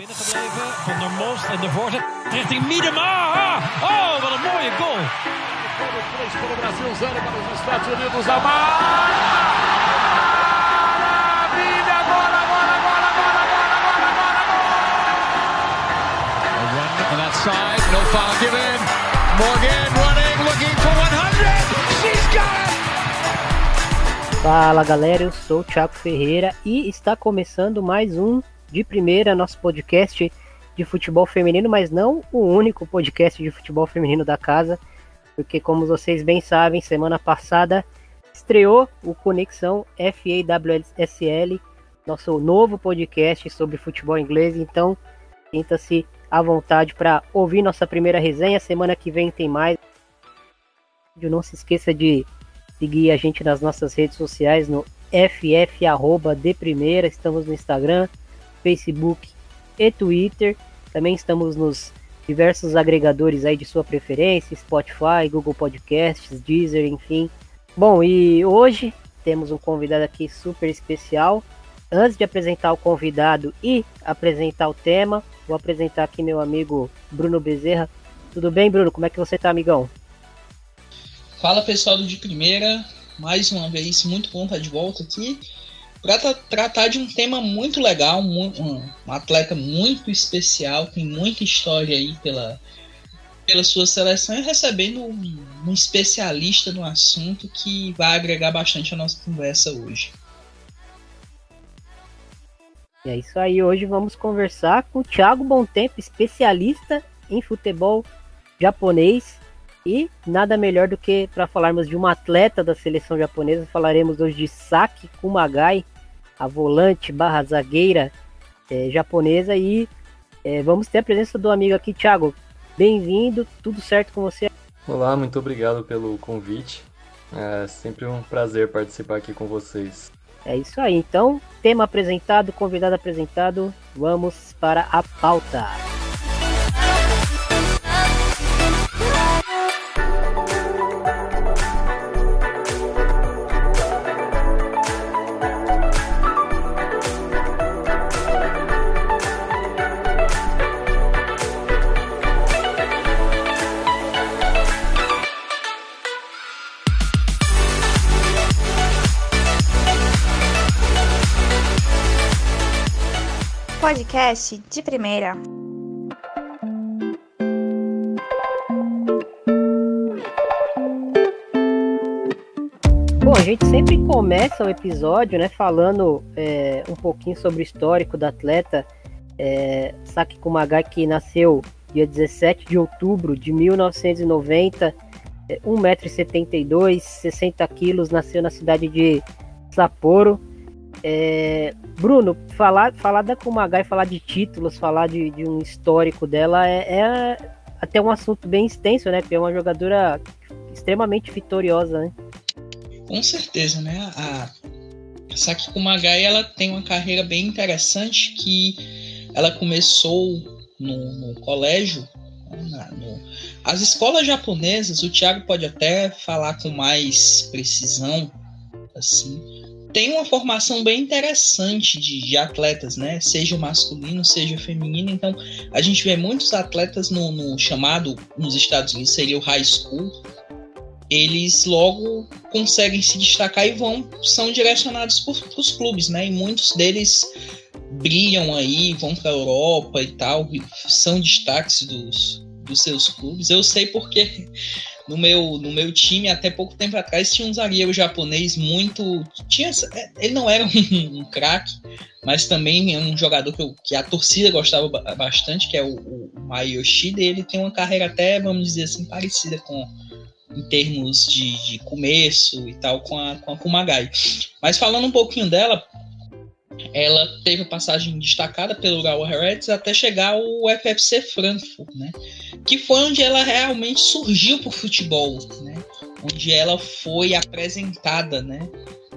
binnengebleven. Van der Most en de voorzet richting Miedema. Oh, wat een mooie goal. Para o Brasil, zero para os Estados Unidos. Maravilha! Agora, agora, agora, agora, agora, agora, agora! A run on that side, no foul given. Morgan running, looking for 100. She's got it! Fala galera, eu sou o Thiago Ferreira e está começando mais um de primeira nosso podcast de futebol feminino, mas não o único podcast de futebol feminino da casa, porque como vocês bem sabem, semana passada estreou o Conexão FAWSL, nosso novo podcast sobre futebol inglês, então sinta-se à vontade para ouvir nossa primeira resenha, semana que vem tem mais. Não se esqueça de seguir a gente nas nossas redes sociais no ff de primeira, estamos no Instagram, Facebook e Twitter. Também estamos nos diversos agregadores aí de sua preferência, Spotify, Google Podcasts, Deezer, enfim. Bom, e hoje temos um convidado aqui super especial. Antes de apresentar o convidado e apresentar o tema, vou apresentar aqui meu amigo Bruno Bezerra. Tudo bem, Bruno? Como é que você tá, amigão? Fala pessoal do De Primeira, mais uma vez, muito bom estar de volta aqui para tratar de um tema muito legal, um, atleta muito especial, tem muita história aí pela, pela sua seleção e recebendo um, um especialista no assunto que vai agregar bastante a nossa conversa hoje. E é isso aí, hoje vamos conversar com o Thiago Tempo, especialista em futebol japonês. E nada melhor do que para falarmos de uma atleta da seleção japonesa, falaremos hoje de Saki Kumagai, a volante barra zagueira é, japonesa. E é, vamos ter a presença do amigo aqui, Thiago. Bem-vindo, tudo certo com você? Olá, muito obrigado pelo convite. É sempre um prazer participar aqui com vocês. É isso aí, então, tema apresentado, convidado apresentado, vamos para a pauta. Podcast de primeira. Bom, a gente sempre começa o episódio, né, falando é, um pouquinho sobre o histórico da atleta é, Saki Kumagai, que nasceu dia 17 de outubro de 1990, é, 1,72m, 60 quilos, nasceu na cidade de Sapporo. É, Bruno, falar, falar da Kumagai, falar de títulos, falar de, de um histórico dela é, é, até um assunto bem extenso, né? Porque é uma jogadora extremamente vitoriosa, né? Com certeza, né? A Saki Kumagai ela tem uma carreira bem interessante que ela começou no, no colégio. Né? No, as escolas japonesas, o Thiago pode até falar com mais precisão, assim, tem uma formação bem interessante de, de, atletas, né? Seja masculino, seja feminino. Então, a gente vê muitos atletas no, no chamado, nos Estados Unidos, seria o high school. Eles logo conseguem se destacar e vão, são direcionados para os clubes, né? E muitos deles brilham aí, vão para a Europa e tal, são destaques dos, dos seus clubes. Eu sei porque no meu, no meu time, até pouco tempo atrás, tinha um zagueiro japonês muito. Tinha, é, ele não era um, um craque, mas também é um jogador que, eu, que, a torcida gostava bastante, que é o, o Mayoshida. Ele tem uma carreira até, vamos dizer assim, parecida com. Em termos de, de começo e tal, com a, com a Kumagai. Mas falando um pouquinho dela, ela teve passagem destacada pelo Urawa Reds até chegar ao FFC Frankfurt, né? Que foi onde ela realmente surgiu para o futebol, né? Onde ela foi apresentada, né?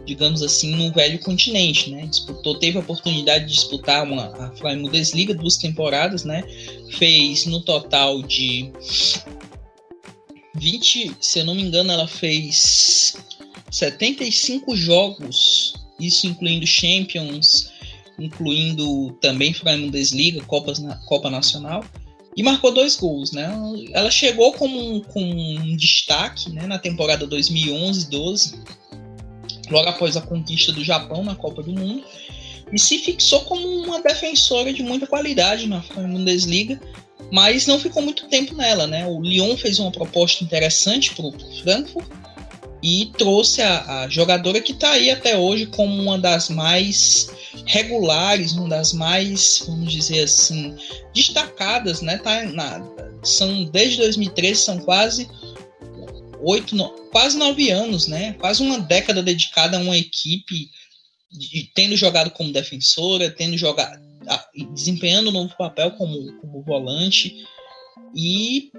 Digamos assim, no velho continente, né? Disputou, teve a oportunidade de disputar uma, a Fly Bundesliga duas temporadas, né? Fez no total de 20, se eu não me engano, ela fez 75 jogos isso incluindo Champions incluindo também Bundesliga, Copas, Copa Nacional, e marcou dois gols, né? Ela chegou com, com um destaque né, na temporada 2011-12, logo após a conquista do Japão na Copa do Mundo, e se fixou como uma defensora de muita qualidade na Bundesliga, mas não ficou muito tempo nela, né? O Lyon fez uma proposta interessante para o Frankfurt e trouxe a, a jogadora que está aí até hoje como uma das mais regulares, uma das mais, vamos dizer assim, destacadas, né? Tá na, são desde 2013 são quase oito, quase nove anos, né? Quase uma década dedicada a uma equipe, de, tendo jogado como defensora, tendo jogado, desempenhando um novo papel como, como volante e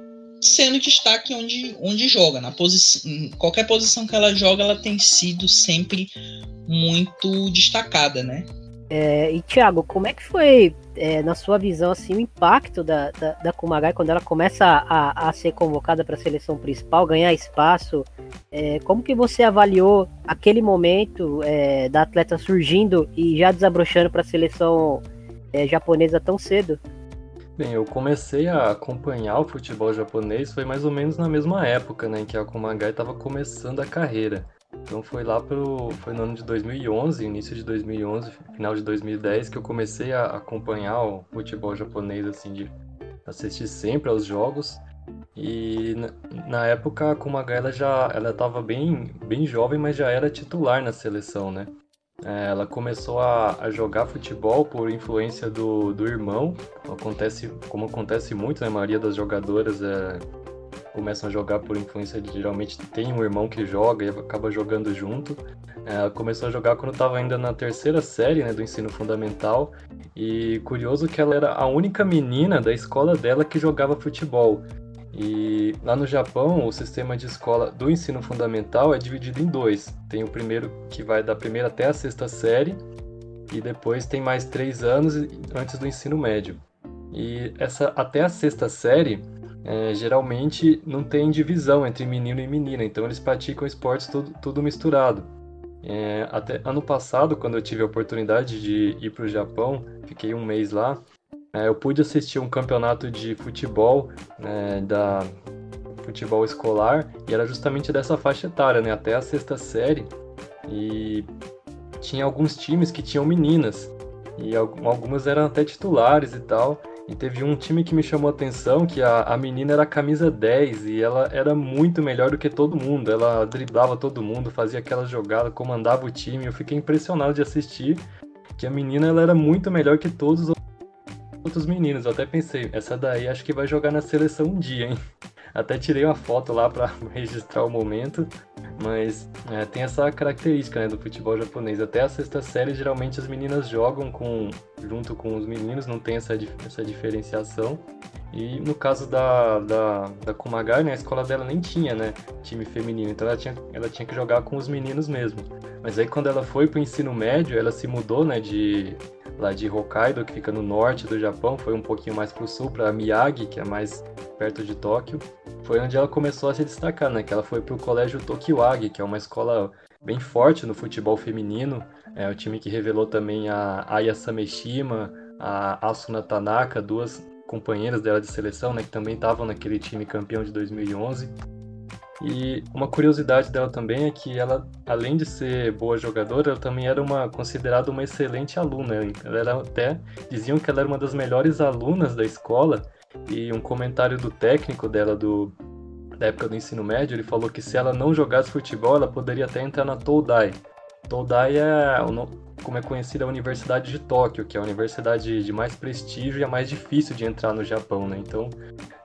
sendo destaque onde, onde joga. Na posição, em qualquer posição que ela joga, ela tem sido sempre muito destacada, né? É, e Thiago, como é que foi, é, na sua visão, assim, o impacto da, da, da Kumagai quando ela começa a, a ser convocada para a seleção principal, ganhar espaço? É, como que você avaliou aquele momento é, da atleta surgindo e já desabrochando para a seleção é, japonesa tão cedo? Bem, eu comecei a acompanhar o futebol japonês foi mais ou menos na mesma época, né, em que a Kumagai estava começando a carreira. Então foi lá pro foi no ano de 2011, início de 2011, final de 2010 que eu comecei a acompanhar o futebol japonês assim de assistir sempre aos jogos. E na, época a Kumagai ela já ela estava bem bem jovem, mas já era titular na seleção, né? É, ela começou a, a, jogar futebol por influência do, do irmão. Acontece, como acontece muito, né? A maioria das jogadoras é, começam a jogar por influência de geralmente tem um irmão que joga e acaba jogando junto. É, ela começou a jogar quando estava ainda na terceira série né, do ensino fundamental. E curioso que ela era a única menina da escola dela que jogava futebol. E lá no Japão, o sistema de escola do ensino fundamental é dividido em dois. Tem o primeiro que vai da primeira até a sexta série, e depois tem mais três anos antes do ensino médio. E essa até a sexta série, é, geralmente não tem divisão entre menino e menina, então eles praticam esportes tudo, tudo misturado. É, até ano passado, quando eu tive a oportunidade de ir para o Japão, fiquei um mês lá, é, eu pude assistir um campeonato de futebol né, da futebol escolar e era justamente dessa faixa etária, né, até a sexta série. E tinha alguns times que tinham meninas e algumas eram até titulares e tal. E teve um time que me chamou a atenção, que a, a menina era camisa 10 e ela era muito melhor do que todo mundo. Ela driblava todo mundo, fazia aquela jogada, comandava o time. Eu fiquei impressionado de assistir que a menina ela era muito melhor que todos os outros meninos. Eu até pensei, essa daí acho que vai jogar na seleção um dia, hein? Até tirei uma foto lá para registrar o momento, mas é, tem essa característica né, do futebol japonês. Até a sexta série, geralmente as meninas jogam com, junto com os meninos, não tem essa, essa diferenciação. E no caso da, da, da Kumagai, né, a escola dela nem tinha né, time feminino, então ela tinha, ela tinha que jogar com os meninos mesmo. Mas aí quando ela foi para o ensino médio, ela se mudou né, de, lá de Hokkaido, que fica no norte do Japão, foi um pouquinho mais para o sul, para Miyagi, que é mais perto de Tóquio. Foi onde ela começou a se destacar, né? Que ela foi para o colégio Tokiwagi, que é uma escola bem forte no futebol feminino. É o time que revelou também a Aya Sameshima, a Asuna Tanaka, duas companheiras dela de seleção, né? Que também estavam naquele time campeão de 2011. E uma curiosidade dela também é que ela, além de ser boa jogadora, ela também era uma considerada uma excelente aluna. Ela era até diziam que ela era uma das melhores alunas da escola. E um comentário do técnico dela do da época do ensino médio, ele falou que se ela não jogasse futebol, ela poderia até entrar na Todai. Todai é, como é conhecida, a Universidade de Tóquio, que é a universidade de mais prestígio e a mais difícil de entrar no Japão, né? Então,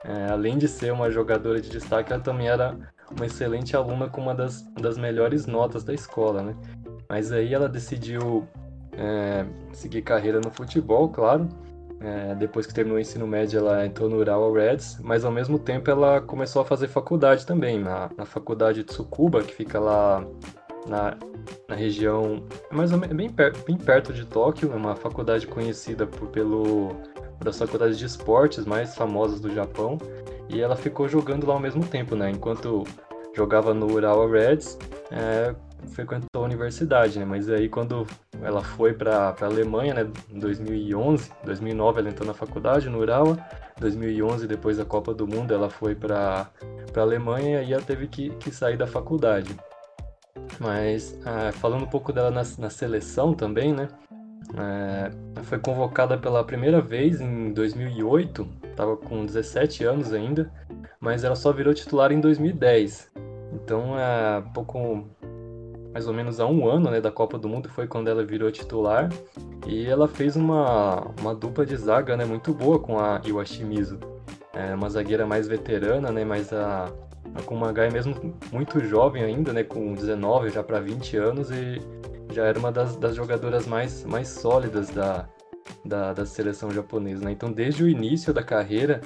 é, além de ser uma jogadora de destaque, ela também era uma excelente aluna com uma das, das melhores notas da escola, né? Mas aí ela decidiu é, seguir carreira no futebol, claro. É, depois que terminou o ensino médio, ela entrou no Urawa Reds, mas ao mesmo tempo ela começou a fazer faculdade também, na, na faculdade de Tsukuba, que fica lá na, na região, mais ou menos, bem, per, bem perto de Tóquio, é uma faculdade conhecida por, pelo, das faculdades de esportes mais famosas do Japão. E ela ficou jogando lá ao mesmo tempo, né? Enquanto jogava no Urawa Reds, é, frequentou universidade, né? Mas aí quando ela foi para a Alemanha, né, em 2011, 2009 ela entrou na faculdade no Urawa, 2011 depois da Copa do Mundo ela foi para a Alemanha e ela teve que, que sair da faculdade. Mas ah, falando um pouco dela na, na seleção também, né? É, foi convocada pela primeira vez em 2008, estava com 17 anos ainda, mas ela só virou titular em 2010. Então, é pouco mais ou menos há um ano né, da Copa do Mundo foi quando ela virou titular e ela fez uma, uma dupla de zaga né, muito boa com a Iwashimizu. É uma zagueira mais veterana, né, mas a, a Kumagai mesmo muito jovem ainda, né, com 19 já para 20 anos e já era uma das, das jogadoras mais, mais sólidas da, da, da seleção japonesa. Né? Então, desde o início da carreira,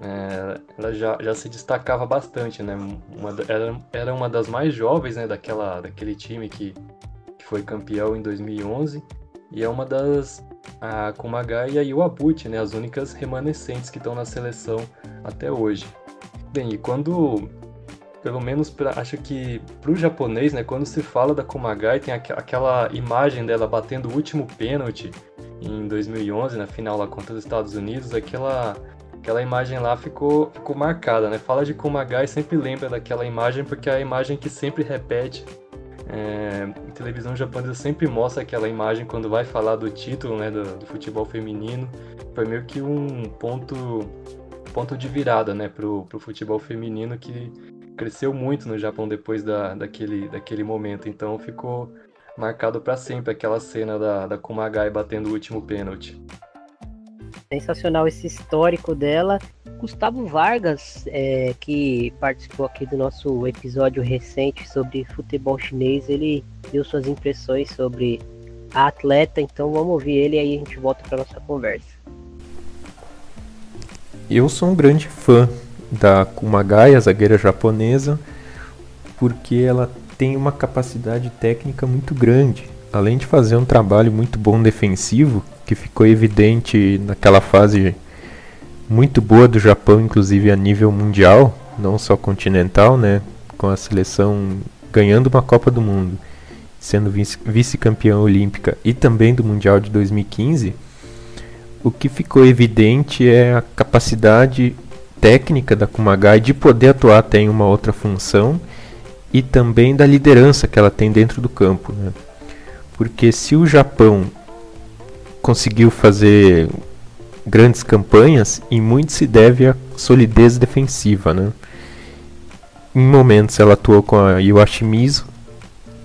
é, ela já, já se destacava bastante. Né? Uma, era, era uma das mais jovens né, daquela, daquele time que, que foi campeão em 2011 e é uma das a Kumagai e a Iwabuchi, né, as únicas remanescentes que estão na seleção até hoje. Bem, e quando pelo menos pra, acho que pro japonês, né, quando se fala da Kumagai, tem aqu aquela imagem dela batendo o último pênalti em 2011, na final lá contra os Estados Unidos, aquela aquela imagem lá ficou, ficou marcada, né? Fala de Kumagai sempre lembra daquela imagem porque é a imagem que sempre repete. É, em televisão japonesa sempre mostra aquela imagem quando vai falar do título né, do, do futebol feminino. Foi meio que um ponto ponto de virada né, pro, pro futebol feminino que cresceu muito no Japão depois da, daquele, daquele momento. Então ficou marcado para sempre aquela cena da, da Kumagai batendo o último pênalti. Sensacional esse histórico dela. Gustavo Vargas, é, que participou aqui do nosso episódio recente sobre futebol chinês, ele deu suas impressões sobre a atleta, então vamos ouvir ele e aí a gente volta para nossa conversa. Eu sou um grande fã da Kumagai, a zagueira japonesa, porque ela tem uma capacidade técnica muito grande. Além de fazer um trabalho muito bom defensivo, que ficou evidente naquela fase muito boa do Japão, inclusive a nível mundial, não só continental, né, com a seleção ganhando uma Copa do Mundo, sendo vice-campeã olímpica e também do Mundial de 2015, o que ficou evidente é a capacidade técnica da Kumagai de poder atuar até em uma outra função e também da liderança que ela tem dentro do campo. Né? Porque se o Japão conseguiu fazer grandes campanhas, e muito se deve à solidez defensiva. Né? Em momentos ela atuou com a Iwashimizu,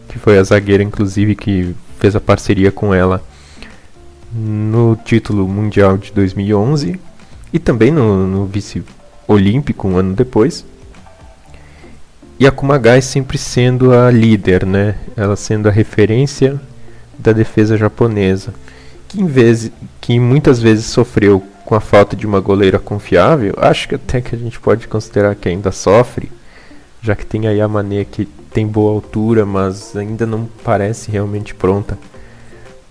que foi a zagueira inclusive que fez a parceria com ela no título mundial de 2011 e também no, no vice olímpico um ano depois. E a Kumagai sempre sendo a líder, né? Ela sendo a referência da defesa japonesa, que em vez que muitas vezes sofreu com a falta de uma goleira confiável, acho que até que a gente pode considerar que ainda sofre, já que tem a Yamane que tem boa altura, mas ainda não parece realmente pronta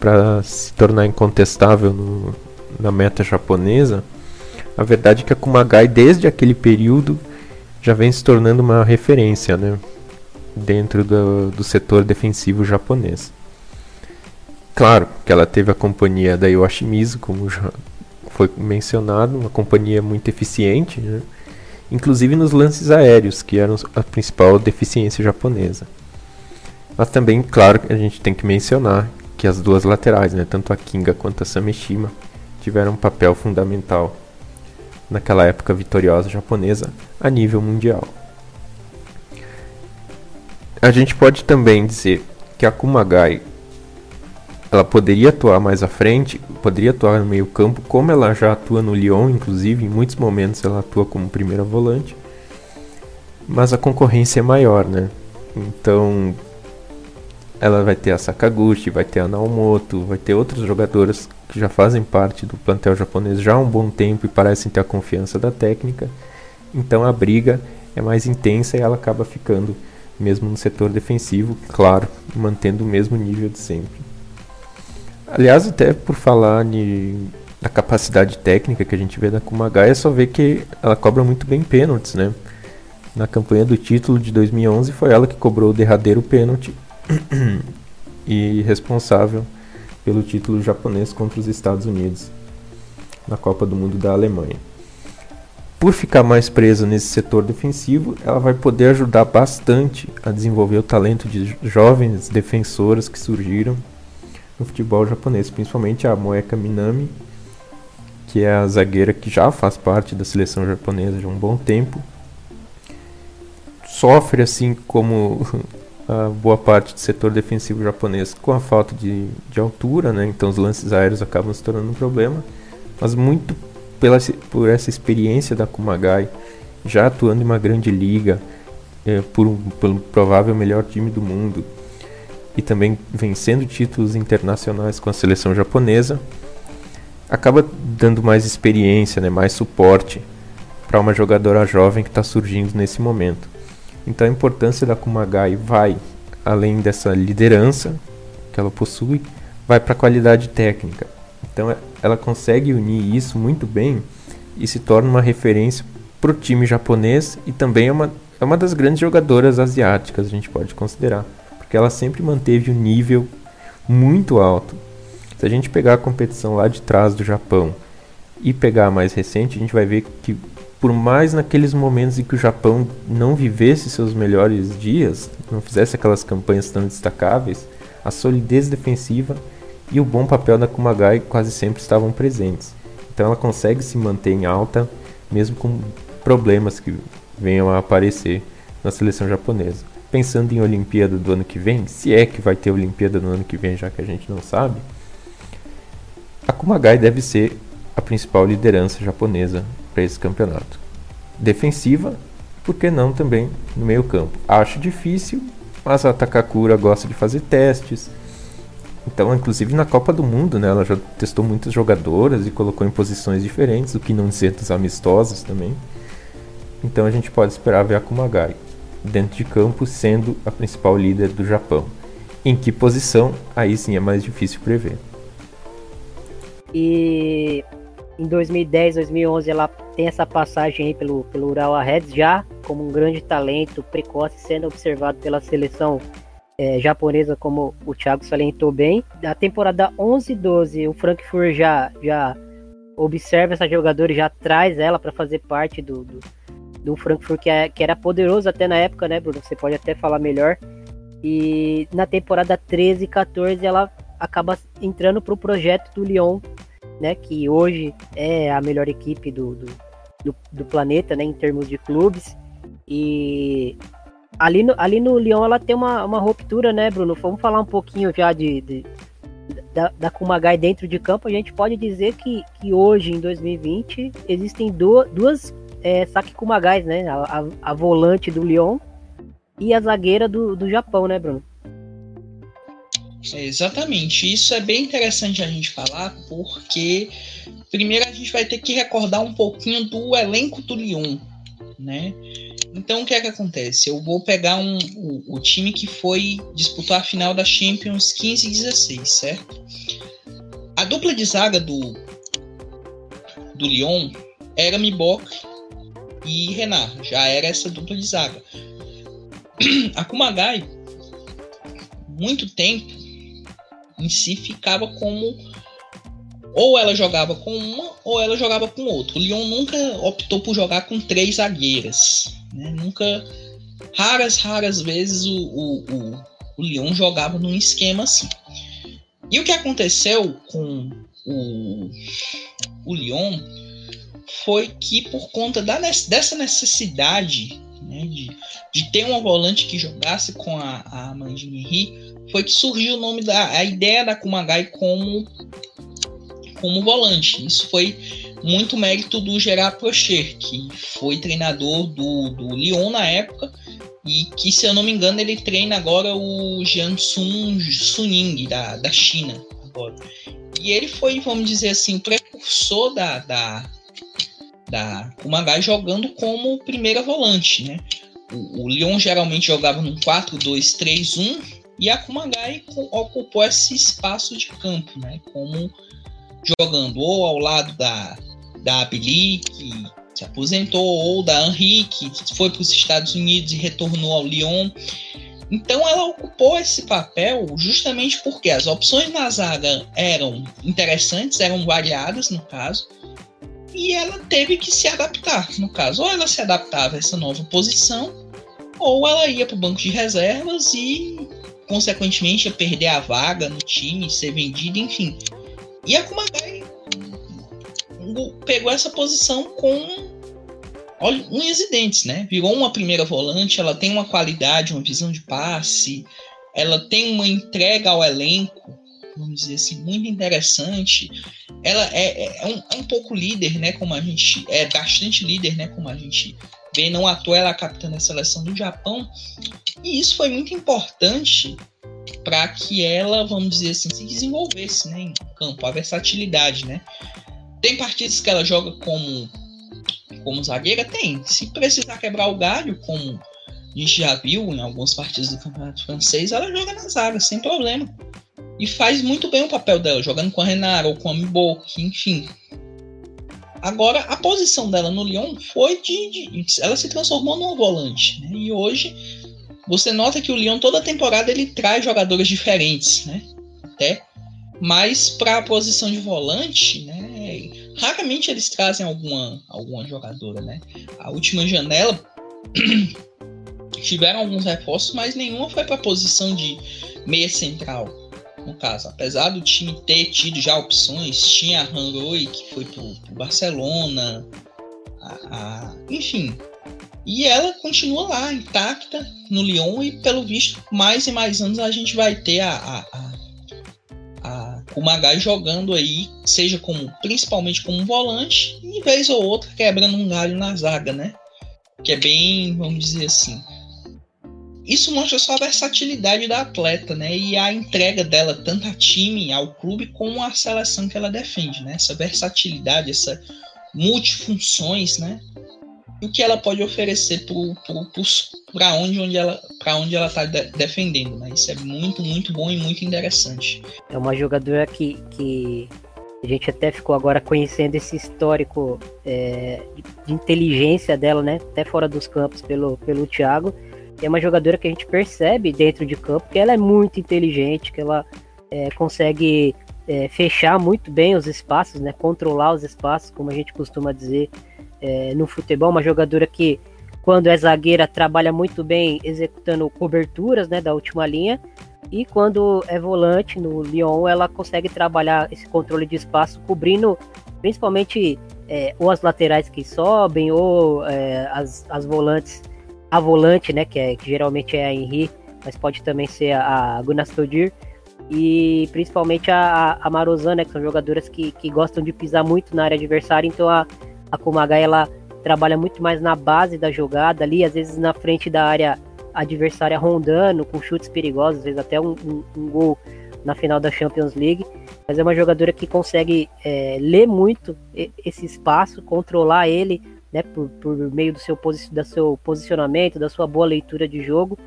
para se tornar incontestável no, na meta japonesa. A verdade é que a Kumagai, desde aquele período, já vem se tornando uma referência né, dentro do, do setor defensivo japonês. Claro que ela teve a companhia da Iwashimizu, como já foi mencionado, uma companhia muito eficiente, né, inclusive nos lances aéreos, que eram a principal deficiência japonesa. Mas também, claro, a gente tem que mencionar que as duas laterais, né, tanto a Kinga quanto a Sameshima, tiveram um papel fundamental naquela época vitoriosa japonesa a nível mundial. A gente pode também dizer que a Kumagai ela poderia atuar mais à frente, poderia atuar no meio campo, como ela já atua no Lyon, inclusive, em muitos momentos ela atua como primeira volante, mas a concorrência é maior, né? Então, ela vai ter a Sakaguchi, vai ter a Naomoto, vai ter outros jogadores que já fazem parte do plantel japonês já há um bom tempo e parecem ter a confiança da técnica. Então a briga é mais intensa e ela acaba ficando mesmo no setor defensivo, claro, mantendo o mesmo nível de sempre. Aliás, até por falar de, da capacidade técnica que a gente vê da Kumagai, é só ver que ela cobra muito bem pênaltis, né? Na campanha do título de 2011 foi ela que cobrou o derradeiro pênalti e responsável pelo título japonês contra os Estados Unidos na Copa do Mundo da Alemanha. Por ficar mais presa nesse setor defensivo, ela vai poder ajudar bastante a desenvolver o talento de jovens defensoras que surgiram no futebol japonês, principalmente a Moeka Minami, que é a zagueira que já faz parte da seleção japonesa de um bom tempo. Sofre assim como a boa parte do setor defensivo japonês com a falta de, de altura, né? então os lances aéreos acabam se tornando um problema, mas muito pela, por essa experiência da Kumagai, já atuando em uma grande liga, é, por um, pelo provável melhor time do mundo, e também vencendo títulos internacionais com a seleção japonesa, acaba dando mais experiência, né, mais suporte para uma jogadora jovem que está surgindo nesse momento. Então a importância da Kumagai vai além dessa liderança que ela possui, vai para a qualidade técnica. Então é, ela consegue unir isso muito bem e se torna uma referência para o time japonês e também é uma, é uma das grandes jogadoras asiáticas, a gente pode considerar, porque ela sempre manteve um nível muito alto. Se a gente pegar a competição lá de trás do Japão e pegar a mais recente, a gente vai ver que por mais naqueles momentos em que o Japão não vivesse seus melhores dias, não fizesse aquelas campanhas tão destacáveis, a solidez defensiva e o bom papel da Kumagai quase sempre estavam presentes. Então ela consegue se manter em alta mesmo com problemas que venham a aparecer na seleção japonesa. Pensando em Olimpíada do ano que vem, se é que vai ter Olimpíada no ano que vem, já que a gente não sabe, a Kumagai deve ser a principal liderança japonesa para esse campeonato. Defensiva, por que não também no meio campo? Acho difícil, mas a Takakura gosta de fazer testes. Então, inclusive na Copa do Mundo, né, ela já testou muitas jogadoras e colocou em posições diferentes, o que não dizer dos amistosos também. Então a gente pode esperar ver a Kumagai dentro de campo sendo a principal líder do Japão. Em que posição? Aí sim é mais difícil prever. E em 2010, 2011 ela tem essa passagem aí pelo, pelo Ural Reds já como um grande talento precoce sendo observado pela seleção é, japonesa, como o Thiago salientou bem. Da temporada 11 e 12, o Frankfurt já, já observa essa jogadora e já traz ela para fazer parte do, do, do Frankfurt, que, é, que era poderoso até na época, né, Bruno? Você pode até falar melhor. E na temporada 13 e 14 ela acaba entrando para o projeto do Lyon né, que hoje é a melhor equipe do, do, do, do planeta, né, em termos de clubes. E ali no, ali no Lyon ela tem uma, uma ruptura, né, Bruno? Vamos falar um pouquinho já de, de da, da Kumagai dentro de campo. A gente pode dizer que, que hoje, em 2020, existem duas, duas é, Saki Kumagais, né? A, a, a, volante do Lyon e a zagueira do, do Japão, né, Bruno? Exatamente. Isso é bem interessante a gente falar, porque primeiro a gente vai ter que recordar um pouquinho do elenco do Lyon, né? Então o que é que acontece? Eu vou pegar um, o, o time que foi disputar a final da Champions 15 e 16, certo? A dupla de zaga do, do Lyon era Mibok e Renard. Já era essa dupla de zaga. A Kumagai, muito tempo, em si ficava como ou ela jogava com uma ou ela jogava com outra. O Lyon nunca optou por jogar com três zagueiras, né? Nunca, raras, raras vezes o, o, o, o Lyon jogava num esquema assim. E o que aconteceu com o, o Lyon foi que por conta da, dessa necessidade né, de, de ter uma volante que jogasse com a, a Amandine Henry, foi que surgiu o nome da a ideia da Kumagai como como volante. Isso foi muito mérito do Gerard Procher, que foi treinador do, do Lyon na época e que, se eu não me engano, ele treina agora o Jiangsun Suning da, da China agora. E ele foi, vamos dizer assim, precursor da, da, da Kumagai jogando como primeira volante, né? O, o Lyon geralmente jogava num 4-2-3-1 e a Kumagai ocupou esse espaço de campo, né? Como jogando ou ao lado da, da Abili, que se aposentou, ou da Henri, que foi para os Estados Unidos e retornou ao Lyon. Então ela ocupou esse papel justamente porque as opções na zaga eram interessantes, eram variadas no caso, e ela teve que se adaptar, no caso, ou ela se adaptava a essa nova posição, ou ela ia para o banco de reservas e, consequentemente, ia perder a vaga no time, ser vendida, enfim. E a Kumagai pegou essa posição com unhas e dentes, né? Virou uma primeira volante, ela tem uma qualidade, uma visão de passe, ela tem uma entrega ao elenco, vamos dizer assim, muito interessante. Ela é, é, é, um, é um pouco líder, né? Como a gente. É bastante líder, né? Como a gente vê, não toa ela é capitã da seleção do Japão. E isso foi muito importante para que ela, vamos dizer assim, se desenvolvesse né, em campo, a versatilidade, né? Tem partidas que ela joga como como zagueira? Tem. Se precisar quebrar o galho, como a gente já viu em alguns partidos do Campeonato Francês, ela joga na zaga, sem problema. E faz muito bem o papel dela, jogando com a Renara ou com a Mibok, enfim. Agora, a posição dela no Lyon foi de, de. ela se transformou numa volante. Né? E hoje, você nota que o Lyon, toda temporada, ele traz jogadores diferentes, né? Até. Mas para a posição de volante, né? Raramente eles trazem alguma, alguma jogadora, né? A última janela tiveram alguns reforços, mas nenhuma foi para a posição de meia central. No caso, apesar do time ter tido já opções, tinha a Hanroi que foi para o Barcelona, a, a, enfim. E ela continua lá, intacta no Lyon, e pelo visto, mais e mais anos a gente vai ter a, a o Magai jogando aí, seja como principalmente como volante, e vez ou outra quebrando um galho na zaga, né? Que é bem, vamos dizer assim. Isso mostra só a versatilidade da atleta, né? E a entrega dela tanto a time, ao clube, como à seleção que ela defende, né? Essa versatilidade, essa multifunções, né? o que ela pode oferecer para onde, onde ela para onde ela está de, defendendo. Né? Isso é muito, muito bom e muito interessante. É uma jogadora que, que a gente até ficou agora conhecendo esse histórico é, de inteligência dela, né? Até fora dos campos pelo, pelo Thiago. É uma jogadora que a gente percebe dentro de campo que ela é muito inteligente, que ela é, consegue é, fechar muito bem os espaços, né? Controlar os espaços, como a gente costuma dizer é, no futebol, uma jogadora que, quando é zagueira, trabalha muito bem executando coberturas né, da última linha, e quando é volante no Lyon, ela consegue trabalhar esse controle de espaço, cobrindo principalmente é, ou as laterais que sobem, ou é, as, as volantes, a volante, né, que, é, que geralmente é a Henri, mas pode também ser a, a Gunastodir, e principalmente a, a Marozan, né, que são jogadoras que, que gostam de pisar muito na área adversária, então a, a Kumagai ela trabalha muito mais na base da jogada ali, às vezes na frente da área adversária rondando, com chutes perigosos, às vezes até um, um, um gol na final da Champions League. Mas é uma jogadora que consegue é, ler muito esse espaço, controlar ele né, por, por meio do seu, do seu posicionamento, da sua boa leitura de jogo.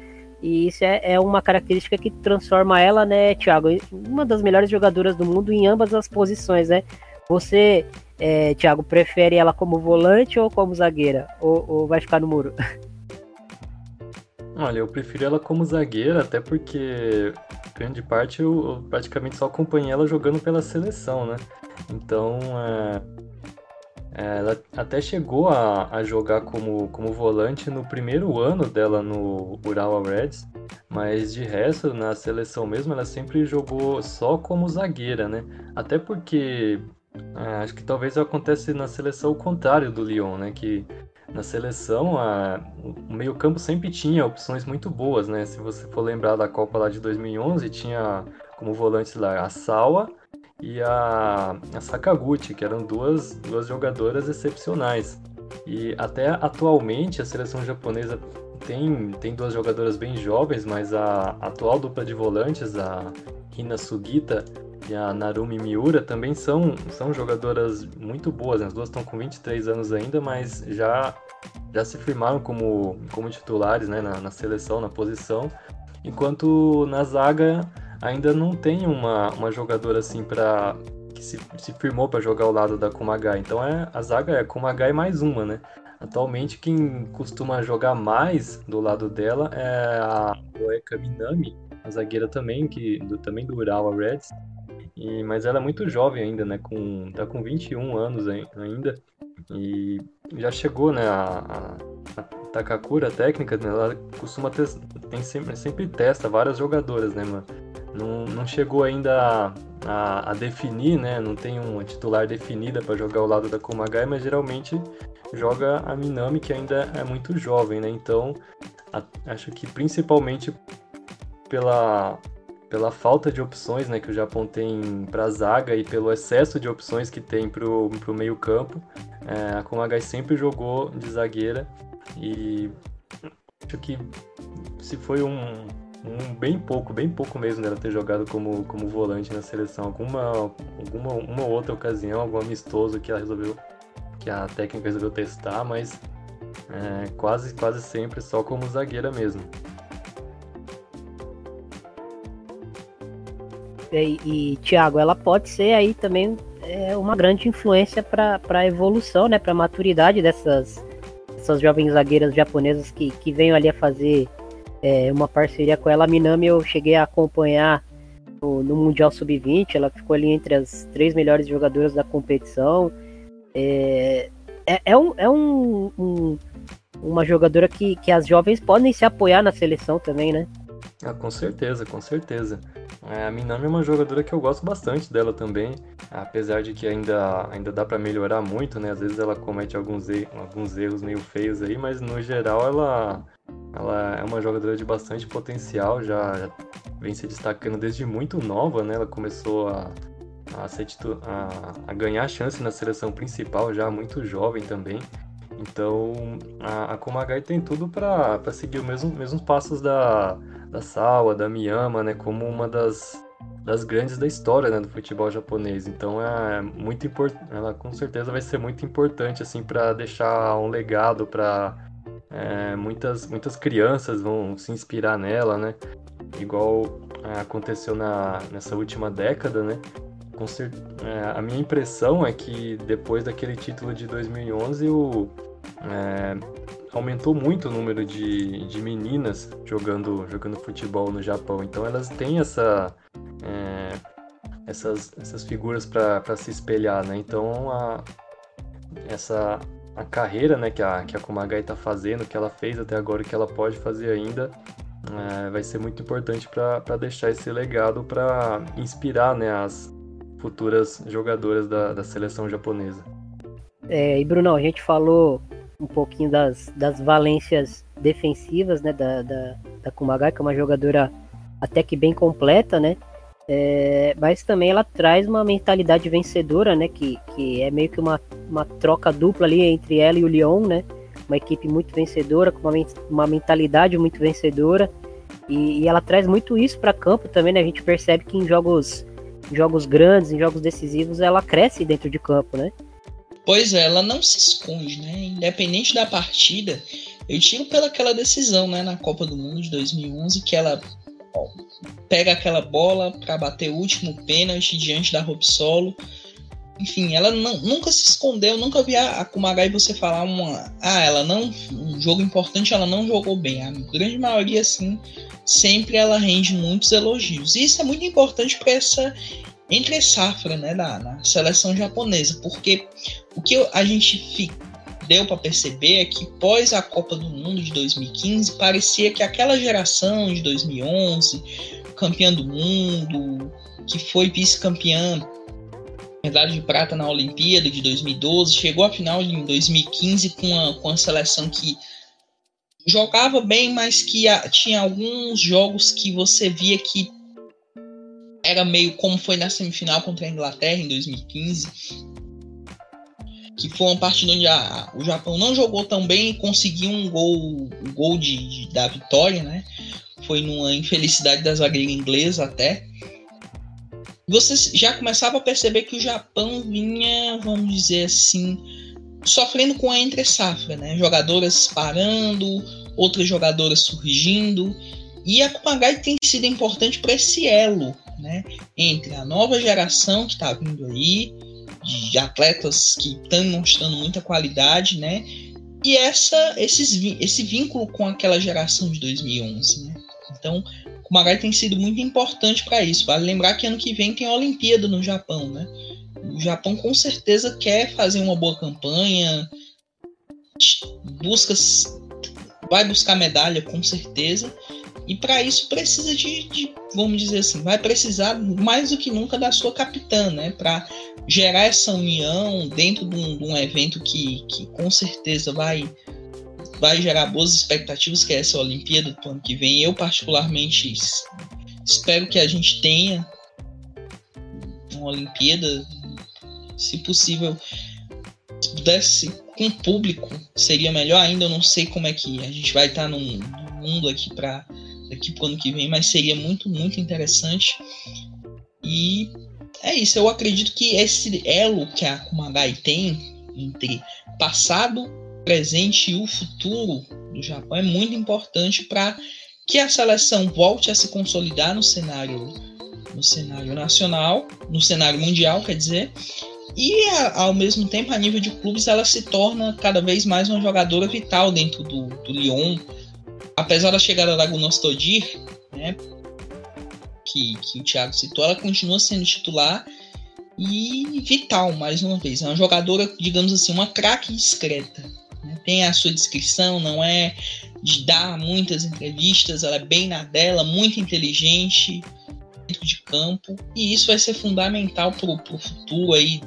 E isso é, é, uma característica que transforma ela, né, Thiago, uma das melhores jogadoras do mundo em ambas as posições, né? Você é, Thiago, prefere ela como volante ou como zagueira? Ou, ou vai ficar no muro? Olha, eu prefiro ela como zagueira, até porque grande parte eu, eu praticamente só acompanhei ela jogando pela seleção, né? Então, é, ela até chegou a, a, jogar como, como volante no primeiro ano dela no Ural Reds, mas de resto, na seleção mesmo, ela sempre jogou só como zagueira, né? Até porque é, acho que talvez acontece na seleção o contrário do Lyon, né? Que na seleção a, o meio-campo sempre tinha opções muito boas, né? Se você for lembrar da Copa lá de 2011, tinha como volantes lá a Sawa e a, a Sakaguchi, que eram duas, duas jogadoras excepcionais. E até atualmente a seleção japonesa tem, tem duas jogadoras bem jovens, mas a atual dupla de volantes, a Hina Sugita e a Narumi Miura também são, são jogadoras muito boas. Né? As duas estão com 23 anos ainda, mas já, já se firmaram como, como titulares né? na, na seleção, na posição. Enquanto na zaga ainda não tem uma, uma jogadora assim para que se, se firmou para jogar ao lado da Kumagai. Então é, a zaga é Kumagai mais uma, né? Atualmente quem costuma jogar mais do lado dela é a Oeka Minami, a zagueira também, que, do, também do Urawa Reds. E, mas ela é muito jovem ainda, né? Com, tá com 21 anos ainda. E já chegou, né? A, a, a Takakura, a técnica, né, ela costuma ter. Tem sempre, sempre testa várias jogadoras, né, mano? Não, não chegou ainda a, a, definir, né? Não tem uma titular definida para jogar ao lado da Kumagai, mas geralmente joga a Minami, que ainda é muito jovem, né? Então, a, acho que principalmente pela, pela falta de opções né, que o Japão tem para zaga e pelo excesso de opções que tem para o meio campo, é, a Kumagai sempre jogou de zagueira e acho que se foi um, um bem pouco, bem pouco mesmo dela ter jogado como, como volante na seleção, alguma, alguma uma outra ocasião, algum amistoso que ela resolveu que a técnica resolveu testar, mas é, quase, quase sempre só como zagueira mesmo. E, e Thiago, ela pode ser aí também é, uma grande influência para a evolução, né, para a maturidade dessas, dessas jovens zagueiras japonesas que, que venham ali a fazer é, uma parceria com ela. A Minami eu cheguei a acompanhar no, no Mundial Sub-20, ela ficou ali entre as três melhores jogadoras da competição. É, é, é, um, é um, um, uma jogadora que, que as jovens podem se apoiar na seleção também, né? Ah, com certeza, com certeza. É, a Minami é uma jogadora que eu gosto bastante dela também, apesar de que ainda, ainda dá para melhorar muito, né? Às vezes ela comete alguns, erros, alguns erros meio feios aí, mas no geral ela, ela é uma jogadora de bastante potencial, já, vem se destacando desde muito nova, né? Ela começou a, a, a, a ganhar chance na seleção principal já muito jovem também. Então a, a Kumagai tem tudo para seguir os mesmos, mesmos passos da, da Sawa, da Miyama, né, como uma das, das grandes da história né, do futebol japonês. Então é muito importante, ela com certeza vai ser muito importante assim para deixar um legado para é, muitas muitas crianças vão se inspirar nela, né? Igual é, aconteceu na, nessa última década, né? é, a minha impressão é que depois daquele título de 2011, o, é, aumentou muito o número de, de meninas jogando, jogando futebol no Japão. Então elas têm essa, é, essas, essas figuras para se espelhar, né? Então a, essa a carreira né, que, a, que a Kumagai está fazendo, que ela fez até agora, que ela pode fazer ainda, é, vai ser muito importante para deixar esse legado, para inspirar né, as, futuras jogadoras da, da seleção japonesa. É, e Bruno, a gente falou um pouquinho das, das valências defensivas né, da, da, da Kumagai, que é uma jogadora até que bem completa, né? É, mas também ela traz uma mentalidade vencedora, né? Que, que é meio que uma, uma troca dupla ali entre ela e o Lyon, né? Uma equipe muito vencedora, com uma, uma mentalidade muito vencedora. E, e ela traz muito isso para campo também, né? A gente percebe que em jogos em jogos grandes, em jogos decisivos, ela cresce dentro de campo, né? Pois é, ela não se esconde, né? Independente da partida, eu tiro pelaquela decisão, né, na Copa do Mundo de 2011, que ela ó, pega aquela bola para bater o último pênalti diante da Hope Solo. Enfim, ela não, nunca se escondeu, nunca vi a, a Kumagai você falar uma. Ah, ela não. Um jogo importante ela não jogou bem. A grande maioria, assim, sempre ela rende muitos elogios. E isso é muito importante para essa entre safra né, na, na, seleção japonesa, porque o que a gente deu para perceber é que pós a Copa do Mundo de 2015 parecia que aquela geração de 2011, campeã do mundo, que foi vice-campeã medalha de prata na Olimpíada de 2012, chegou à final em 2015 com a, com a seleção que jogava bem, mas que a, tinha alguns jogos que você via que era meio como foi na semifinal contra a Inglaterra em 2015, que foi uma partida onde a, o Japão não jogou tão bem e conseguiu um gol, um gol de, de, da vitória, né? Foi numa infelicidade da zagueira inglesa até. Você já começava a perceber que o Japão vinha, vamos dizer assim, sofrendo com a entre safra, né? Jogadoras parando, outras jogadoras surgindo. E a Kumagai tem sido importante para esse elo né, entre a nova geração que está vindo aí, de atletas que estão mostrando muita qualidade, né, e essa, esses, esse vínculo com aquela geração de 2011, né. Então, o Magai tem sido muito importante para isso. Vale lembrar que ano que vem tem a Olimpíada no Japão, né? O Japão com certeza quer fazer uma boa campanha, busca, vai buscar medalha com certeza, e para isso precisa de, de, vamos dizer assim, vai precisar mais do que nunca da sua capitã, né? Para gerar essa união dentro de um, de um, evento que, que com certeza vai vai gerar boas expectativas, que é essa Olimpíada do ano que vem. Eu particularmente espero que a gente tenha uma Olimpíada, se possível, se pudesse com público, seria melhor ainda. Eu não sei como é que a gente vai estar no mundo aqui para daqui para o ano que vem, mas seria muito, muito interessante. E é isso, eu acredito que esse elo que a Kumagai tem entre passado, presente e o futuro do Japão é muito importante para que a seleção volte a se consolidar no cenário no cenário nacional, no cenário mundial, quer dizer, e ao mesmo tempo, a nível de clubes, ela se torna cada vez mais uma jogadora vital dentro do, do Lyon, apesar da chegada da Gunostodir, né, que, que o Thiago citou, ela continua sendo titular e vital, mais uma vez. É uma jogadora, digamos assim, uma craque discreta. Né? Tem a sua descrição, não é de dar muitas entrevistas, ela é bem na dela, muito inteligente dentro de campo, e isso vai ser fundamental para o futuro aí,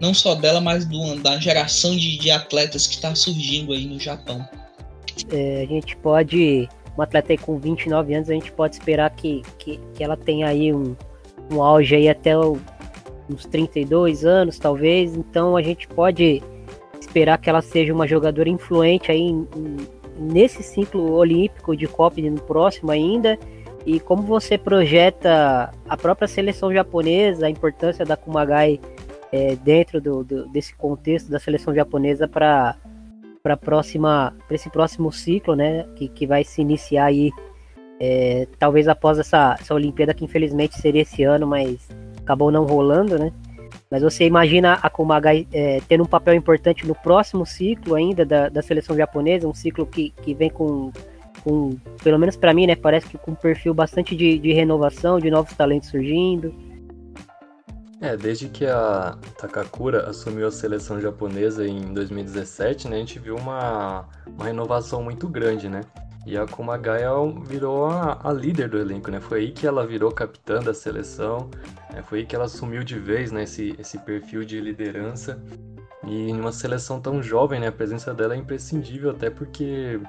não só dela, mas do, da geração de, de atletas que está surgindo aí no Japão. É, a gente pode, uma atleta aí com 29 anos, a gente pode esperar que, que, que ela tenha aí um, um auge aí até o, uns 32 anos, talvez. Então a gente pode esperar que ela seja uma jogadora influente aí em, em, nesse ciclo olímpico de Copa no próximo ainda. E como você projeta a própria seleção japonesa, a importância da Kumagai é, dentro do, do, desse contexto da seleção japonesa para para próxima para esse próximo ciclo, né, que, que vai se iniciar aí é, talvez após essa, essa Olimpíada que infelizmente seria esse ano, mas acabou não rolando, né? Mas você imagina a Kumagai é, tendo um papel importante no próximo ciclo ainda da, da seleção japonesa, um ciclo que, que vem com, com pelo menos para mim, né? Parece que com um perfil bastante de, de renovação, de novos talentos surgindo. É, desde que a Takakura assumiu a seleção japonesa em 2017, né, a gente viu uma, uma renovação muito grande, né? E a Kumagaya virou a, a, líder do elenco, né? Foi aí que ela virou capitã da seleção, né? foi aí que ela assumiu de vez né, esse, esse perfil de liderança. E em uma seleção tão jovem, né, a presença dela é imprescindível, até porque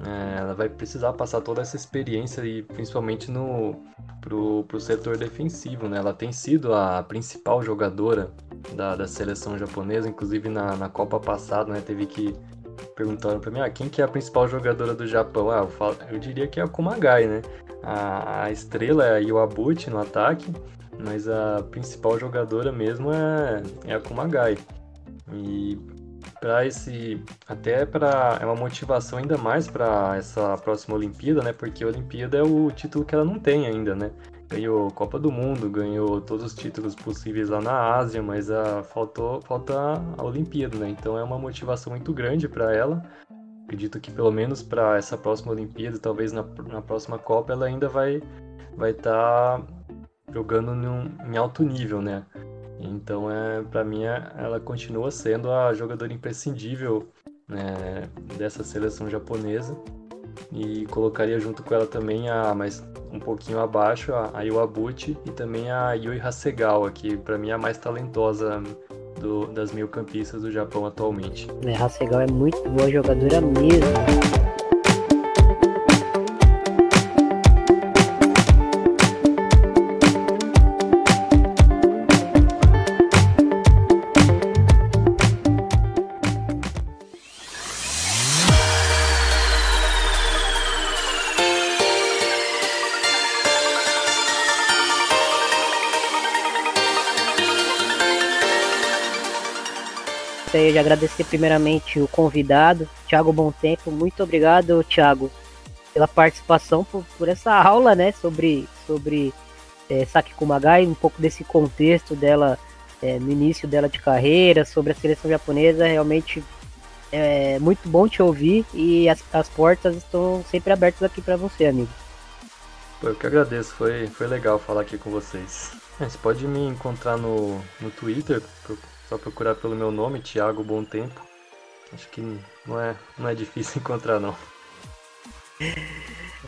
ela vai precisar passar toda essa experiência e principalmente no pro, pro setor defensivo, né? Ela tem sido a principal jogadora da, da seleção japonesa, inclusive na, na Copa passada, né? Teve que perguntaram para mim, ah, quem que é a principal jogadora do Japão? Ah, eu, falo, eu diria que é a Kumagai, né? A, a estrela é a Iwabuchi no ataque, mas a principal jogadora mesmo é, é a Kumagai. E para esse até para é uma motivação ainda mais para essa próxima Olimpíada, né? Porque a Olimpíada é o título que ela não tem ainda, né? Ganhou Copa do Mundo, ganhou todos os títulos possíveis lá na Ásia, mas a, faltou falta a Olimpíada, né? Então é uma motivação muito grande para ela. Acredito que pelo menos para essa próxima Olimpíada, talvez na, na próxima Copa, ela ainda vai vai estar tá jogando num, em alto nível, né? Então, é, para mim, é, ela continua sendo a jogadora imprescindível né, dessa seleção japonesa. E colocaria junto com ela também a mais um pouquinho abaixo a, Iwabuchi e também a Yui Hasegawa, que para mim é a mais talentosa do, das meio campistas do Japão atualmente. É, Hasegawa é muito boa jogadora mesmo. Gostaria de agradecer primeiramente o convidado, Thiago Bom Tempo. Muito obrigado, Thiago, pela participação, por, por essa aula, né, sobre, sobre é, Saki Kumagai, um pouco desse contexto dela é, no início dela de carreira, sobre a seleção japonesa, realmente é muito bom te ouvir e as, as portas estão sempre abertas aqui para você, amigo. Eu que agradeço, foi, foi legal falar aqui com vocês. Você pode me encontrar no, no Twitter, só procurar pelo meu nome, Thiago Bom Tempo. Acho que não é, não é difícil encontrar, não.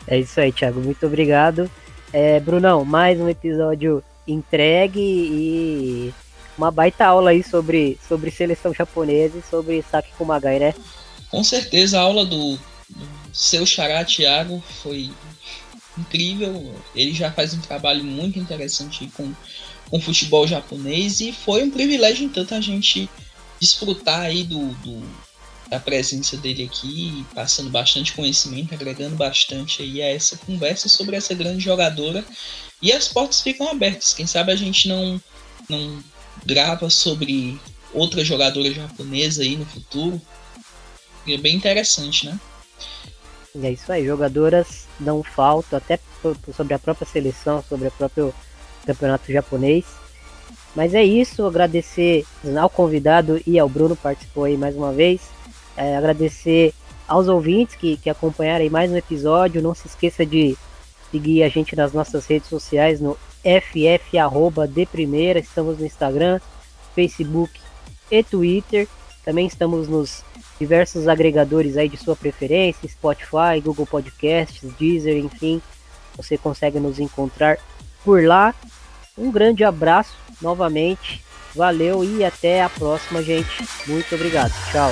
É isso aí, Thiago. Muito obrigado. É, Brunão, mais um episódio entregue e uma baita aula aí sobre, sobre seleção japonesa e sobre Saki Kumagai, né? Com certeza, a aula do, do seu xará Thiago foi incrível. Ele já faz um trabalho muito interessante com, com futebol japonês e foi um privilégio, então, a gente desfrutar aí do, do da presença dele aqui, passando bastante conhecimento, agregando bastante aí a essa conversa sobre essa grande jogadora. E as portas ficam abertas. Quem sabe a gente não, não grava sobre outra jogadora japonesa aí no futuro. É bem interessante, né? É isso aí, jogadoras não faltam, até sobre a própria seleção, sobre o próprio campeonato japonês. Mas é isso, agradecer ao convidado e ao Bruno participou aí mais uma vez. É, agradecer aos ouvintes que, que acompanharam mais um episódio. Não se esqueça de seguir a gente nas nossas redes sociais no ff de primeira. Estamos no Instagram, Facebook e Twitter. Também estamos nos diversos agregadores aí de sua preferência, Spotify, Google Podcasts, Deezer, enfim. Você consegue nos encontrar por lá. Um grande abraço novamente. Valeu e até a próxima, gente. Muito obrigado. Tchau.